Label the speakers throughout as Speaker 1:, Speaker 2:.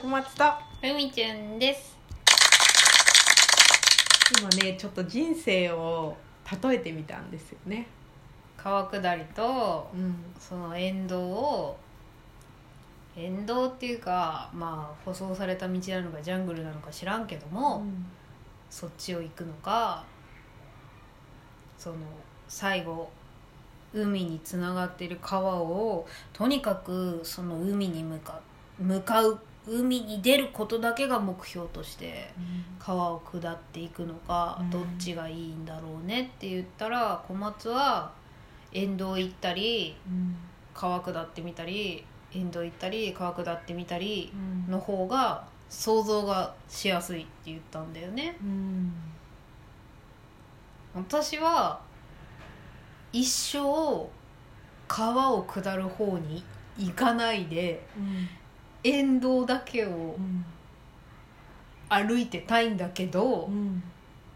Speaker 1: 小松と。
Speaker 2: ふみちゅんです。
Speaker 1: 今ねちょっと人生を例えてみたんですよね。
Speaker 2: 川下りと
Speaker 1: うん。
Speaker 2: その沿道を沿道っていうかまあ舗装された道なのかジャングルなのか知らんけども、そっちを行くのかその最後海につながっている川をとにかくその海に向か向かう海に出ることだけが目標として川を下っていくのか、
Speaker 1: うん。
Speaker 2: どっちがいいんだろうねって言ったら小松は沿道行ったり
Speaker 1: うん。
Speaker 2: 川下ってみたり沿道行ったり川下ってみたり
Speaker 1: うん。
Speaker 2: の方が想像がしやすいって言ったんだよね。
Speaker 1: うん。
Speaker 2: 私は一生川を下る方に行かないで沿道だけを
Speaker 1: うん
Speaker 2: 歩いてたいんだけど、
Speaker 1: うん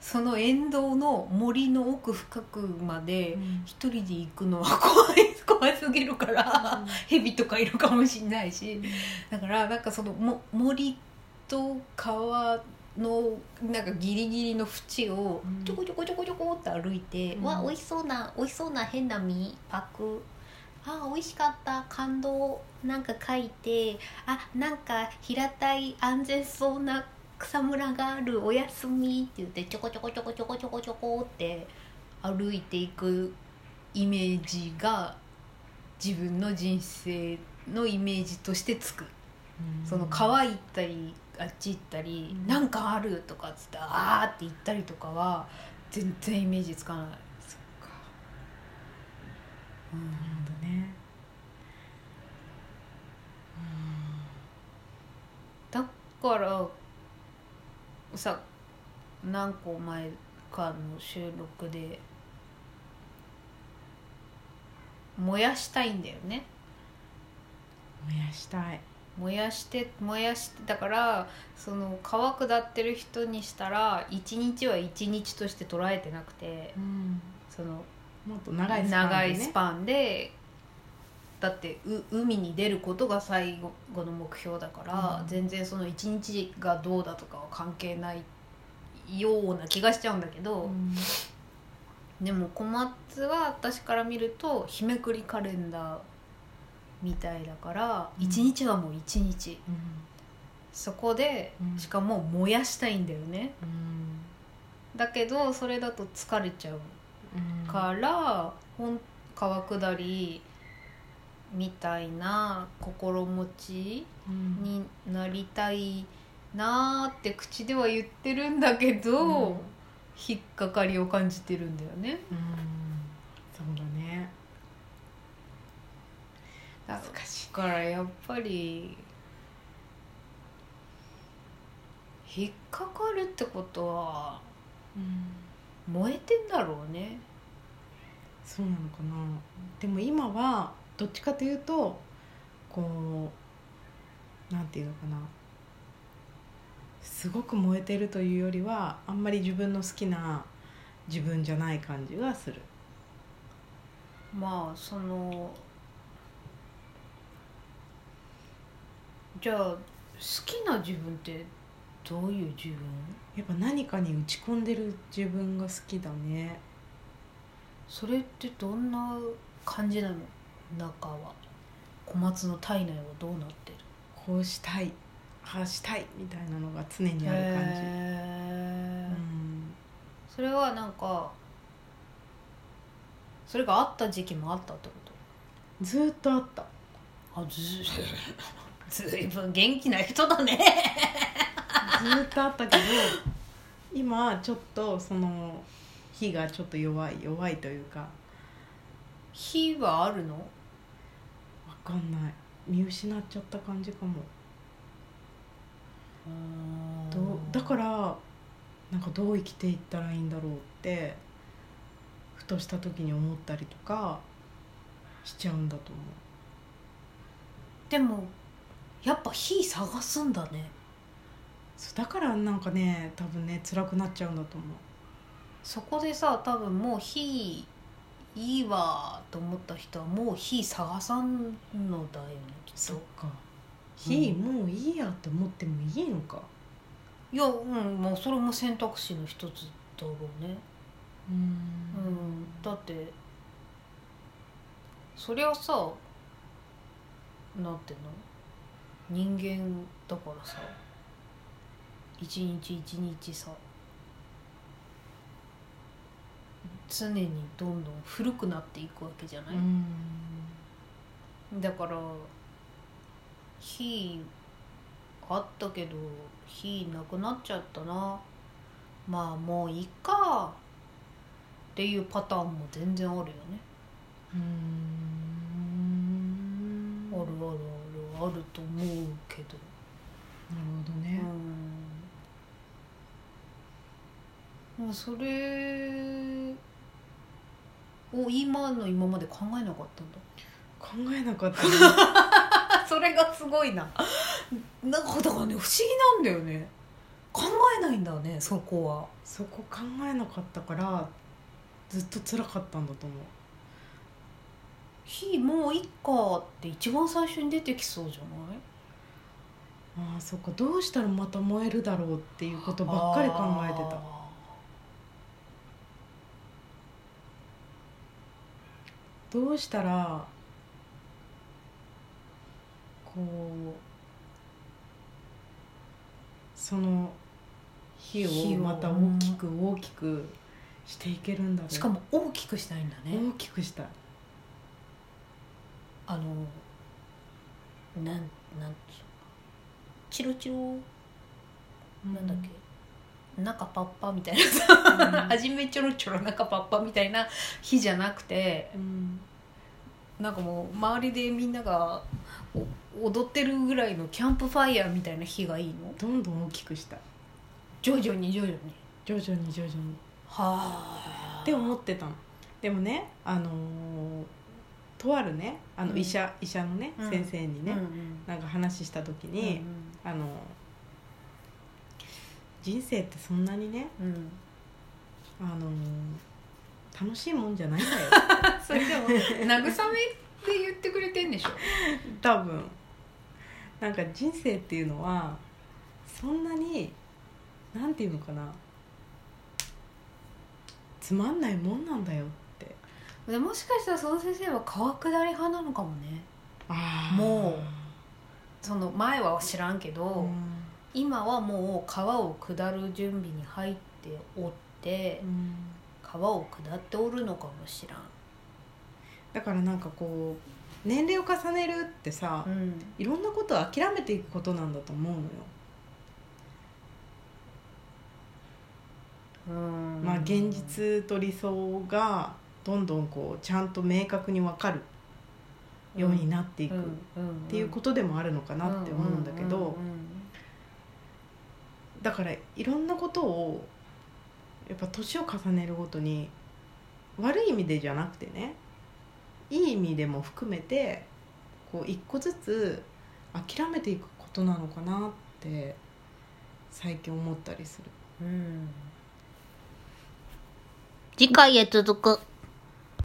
Speaker 2: その沿道の森の奥深くまで
Speaker 1: うん。
Speaker 2: 一人で行くのは 怖い怖すぎるから蛇とかいるかもしれないし。だからなんかそのも森と川のなんかギリギリの縁を
Speaker 1: うん。
Speaker 2: ちょこちょこちょこちょこって歩いて、
Speaker 1: うん。
Speaker 2: わ美味しそうな美味しそうな変な実パクあ美味しかった。感動なんか書いてあなんか平たい安全そうな草むらがあるおやすみって言ってちょこちょこちょこちょこちょこちょこって歩いていくイメージが自分の人生のイメージとしてつく。その川行ったりあっち行ったり、
Speaker 1: うん。
Speaker 2: なんかあるとかっつってあーって言ったりとかは全然イメージつかない、
Speaker 1: そっか。なるほどね
Speaker 2: だからさ何個前かの収録で燃やしたいんだよね。
Speaker 1: 燃やしたい。
Speaker 2: 燃やして燃やしてだからその川下ってる人にしたら一日は一日として捉えてなくて
Speaker 1: うん。
Speaker 2: その
Speaker 1: もっと長いスパンでね。
Speaker 2: 長いスパンでだってう海に出ることが最後の目標だから、
Speaker 1: うん。
Speaker 2: 全然その一日がどうだとかは関係ないような気がしちゃうんだけど、
Speaker 1: うん。
Speaker 2: でも小松は私から見ると日めくりカレンダーみたいだから
Speaker 1: うん。
Speaker 2: 一、日はもう一日。
Speaker 1: うん。
Speaker 2: そこで、
Speaker 1: うん。
Speaker 2: しかも燃やしたいんだよね。
Speaker 1: うん。
Speaker 2: だけどそれだと疲れちゃう
Speaker 1: うん。
Speaker 2: から本川下りみたいな心持ち
Speaker 1: うん。
Speaker 2: になりたいなーって口では言ってるんだけど、
Speaker 1: うん。
Speaker 2: 引っかかりを感じてるんだよね。
Speaker 1: うん。そうだね。
Speaker 2: だ
Speaker 1: 難しい
Speaker 2: からやっぱり引っかかるってことは
Speaker 1: うん。
Speaker 2: 燃えてんだろうね。
Speaker 1: そうなのかな。でも今はどっちかというとこうなんていうのかな。すごく燃えてるというよりはあんまり自分の好きな自分じゃない感じがする。
Speaker 2: まあそのじゃあ好きな自分ってどういう自分？
Speaker 1: やっぱ何かに打ち込んでる自分が好きだね。
Speaker 2: それってどんな感じなの？中は。小松の体内はどうなってる？
Speaker 1: こうしたい。ああしたいみたいなのが常にある感じ、
Speaker 2: へー。
Speaker 1: うん。
Speaker 2: それはなんかそれがあった時期もあったってこ
Speaker 1: ずーっとあった。
Speaker 2: とあず ずいぶん元気な人だね。
Speaker 1: ずーっとあったけど今ちょっとその火がちょっと弱い弱いというか。
Speaker 2: 火はあるの？
Speaker 1: わかんない。見失っちゃった感じかも。どうだからなんかどう生きていったらいいんだろうってふとした時に思ったりとかしちゃうんだと思
Speaker 2: でもやっぱ火探すんだね。
Speaker 1: うそうだからなんかね多分ね辛くなっちゃうんだと思う。
Speaker 2: そこでさ多分もう火いいわと思った人はもう火探さんのだよねきっと。
Speaker 1: そっか。非、
Speaker 2: うん
Speaker 1: もういいやって思ってもいいのか。
Speaker 2: いやうんもうそれも選択肢の一つだろうね。
Speaker 1: う
Speaker 2: うん。だってそりゃさなんていうの？人間だからさ。一日一日さ。常にどんどん古くなっていくわけじゃない、
Speaker 1: うん。
Speaker 2: だから火あったけど火なくなっちゃったな。まあもういいか。っていうパターンも全然あるよね。
Speaker 1: うん。
Speaker 2: あるあるあるあると思うけど。
Speaker 1: なるほど
Speaker 2: う
Speaker 1: ね、
Speaker 2: ん。でもそれを今の今まで考えなかったんだ。
Speaker 1: 考えなかったね。
Speaker 2: それがすごいな。なんかだからね不思議なんだよね。考えないんだねそこは。
Speaker 1: そこ考えなかったからずっと辛かったんだと思う。
Speaker 2: 火もういっかって一番最初に出てきそうじゃない？
Speaker 1: ああそっかどうしたらまた燃えるだろうっていうことばっかり考えてた
Speaker 2: あ
Speaker 1: どうしたらこうその火
Speaker 2: 火を。
Speaker 1: をまた大きく大きくしていけるんだろう。
Speaker 2: ーしかも大きくしたいんだね。
Speaker 1: 大きくしたい。
Speaker 2: あのなんなんチロチロ？なんだっけ、中パッパみたいなさ、初めちょろちょろ中パッパみたいな火じゃなくて
Speaker 1: うん。
Speaker 2: なんかもう周りでみんながお踊ってるぐらいのキャンプファイヤーみたいな火がいいの？
Speaker 1: どんどん大きくした。い
Speaker 2: 徐々に徐々に。
Speaker 1: 徐々に徐々に。
Speaker 2: はあ。
Speaker 1: って思ってたの。でもねあのーとあるねあの医者、医者のね、
Speaker 2: うん。
Speaker 1: 先生にね、
Speaker 2: うんうん。
Speaker 1: なんか話した時
Speaker 2: う
Speaker 1: に、
Speaker 2: ん。
Speaker 1: あの人生ってそんなにね、
Speaker 2: うん。うん
Speaker 1: あの楽しいもんじゃないんだよ。
Speaker 2: それでも慰めで言ってくれてんでしょ？
Speaker 1: 多分。なんか人生っていうのはそんなになんていうのかな。つまんないもんなんだよって。
Speaker 2: でもしかしたらその先生は川下り派なのかもね。
Speaker 1: あ
Speaker 2: もその前は知らんけど、
Speaker 1: うん
Speaker 2: 今はもう川を下る準備に入っておって
Speaker 1: うん
Speaker 2: 川を下っておるのかもしらん。
Speaker 1: だからなんかこう年齢を重ねるってさ、
Speaker 2: うん。
Speaker 1: いろんなことを諦めていくことなんだと思うのよ、
Speaker 2: うん。
Speaker 1: まあ現実と理想がどんどんこうちゃんと明確に分かるようになっていくっ
Speaker 2: って
Speaker 1: いうことでもあるのかなって思うんだけどだからいろんなことをやっぱ年を重ねるごとに悪い意味でじゃなくてねいい意味でも含めてこう一個ずつ諦めていくことなのかなって最近思ったりする。
Speaker 2: うん
Speaker 3: 次回へ続く。